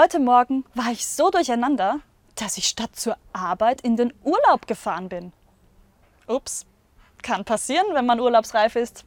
Heute Morgen war ich so durcheinander, dass ich statt zur Arbeit in den Urlaub gefahren bin. Ups, kann passieren, wenn man urlaubsreif ist.